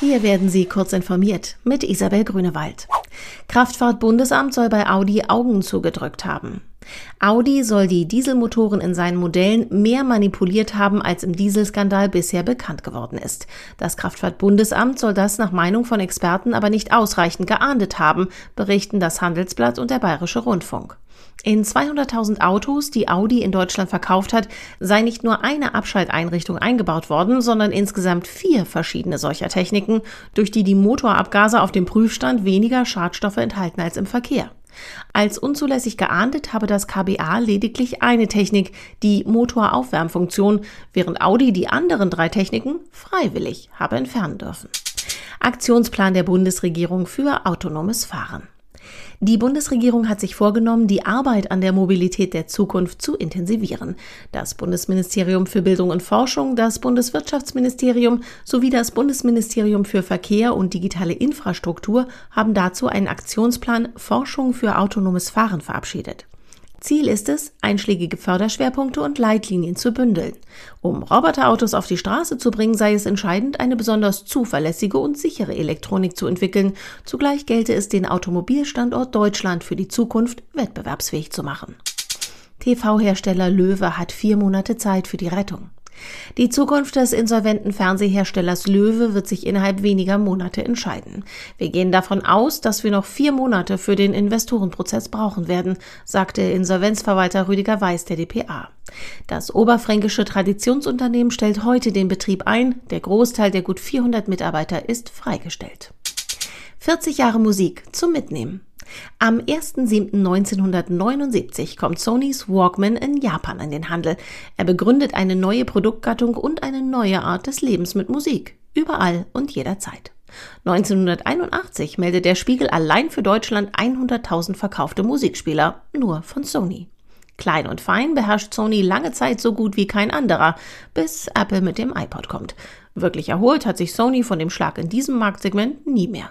Hier werden Sie kurz informiert mit Isabel Grünewald. Kraftfahrtbundesamt soll bei Audi Augen zugedrückt haben. Audi soll die Dieselmotoren in seinen Modellen mehr manipuliert haben, als im Dieselskandal bisher bekannt geworden ist. Das Kraftfahrtbundesamt soll das nach Meinung von Experten aber nicht ausreichend geahndet haben, berichten das Handelsblatt und der Bayerische Rundfunk. In 200.000 Autos, die Audi in Deutschland verkauft hat, sei nicht nur eine Abschalteinrichtung eingebaut worden, sondern insgesamt vier verschiedene solcher Techniken, durch die die Motorabgase auf dem Prüfstand weniger Schadstoffe enthalten als im Verkehr. Als unzulässig geahndet habe das KBA lediglich eine Technik, die Motoraufwärmfunktion, während Audi die anderen drei Techniken freiwillig habe entfernen dürfen. Aktionsplan der Bundesregierung für autonomes Fahren. Die Bundesregierung hat sich vorgenommen, die Arbeit an der Mobilität der Zukunft zu intensivieren. Das Bundesministerium für Bildung und Forschung, das Bundeswirtschaftsministerium sowie das Bundesministerium für Verkehr und digitale Infrastruktur haben dazu einen Aktionsplan Forschung für autonomes Fahren verabschiedet. Ziel ist es, einschlägige Förderschwerpunkte und Leitlinien zu bündeln. Um Roboterautos auf die Straße zu bringen, sei es entscheidend, eine besonders zuverlässige und sichere Elektronik zu entwickeln. Zugleich gelte es, den Automobilstandort Deutschland für die Zukunft wettbewerbsfähig zu machen. TV-Hersteller Löwe hat vier Monate Zeit für die Rettung. Die Zukunft des insolventen Fernseherstellers Löwe wird sich innerhalb weniger Monate entscheiden. Wir gehen davon aus, dass wir noch vier Monate für den Investorenprozess brauchen werden, sagte Insolvenzverwalter Rüdiger Weiß der dpa. Das oberfränkische Traditionsunternehmen stellt heute den Betrieb ein. Der Großteil der gut 400 Mitarbeiter ist freigestellt. 40 Jahre Musik zum Mitnehmen. Am 1.7.1979 kommt Sonys Walkman in Japan an den Handel. Er begründet eine neue Produktgattung und eine neue Art des Lebens mit Musik. Überall und jederzeit. 1981 meldet der Spiegel allein für Deutschland 100.000 verkaufte Musikspieler, nur von Sony. Klein und fein beherrscht Sony lange Zeit so gut wie kein anderer, bis Apple mit dem iPod kommt. Wirklich erholt hat sich Sony von dem Schlag in diesem Marktsegment nie mehr.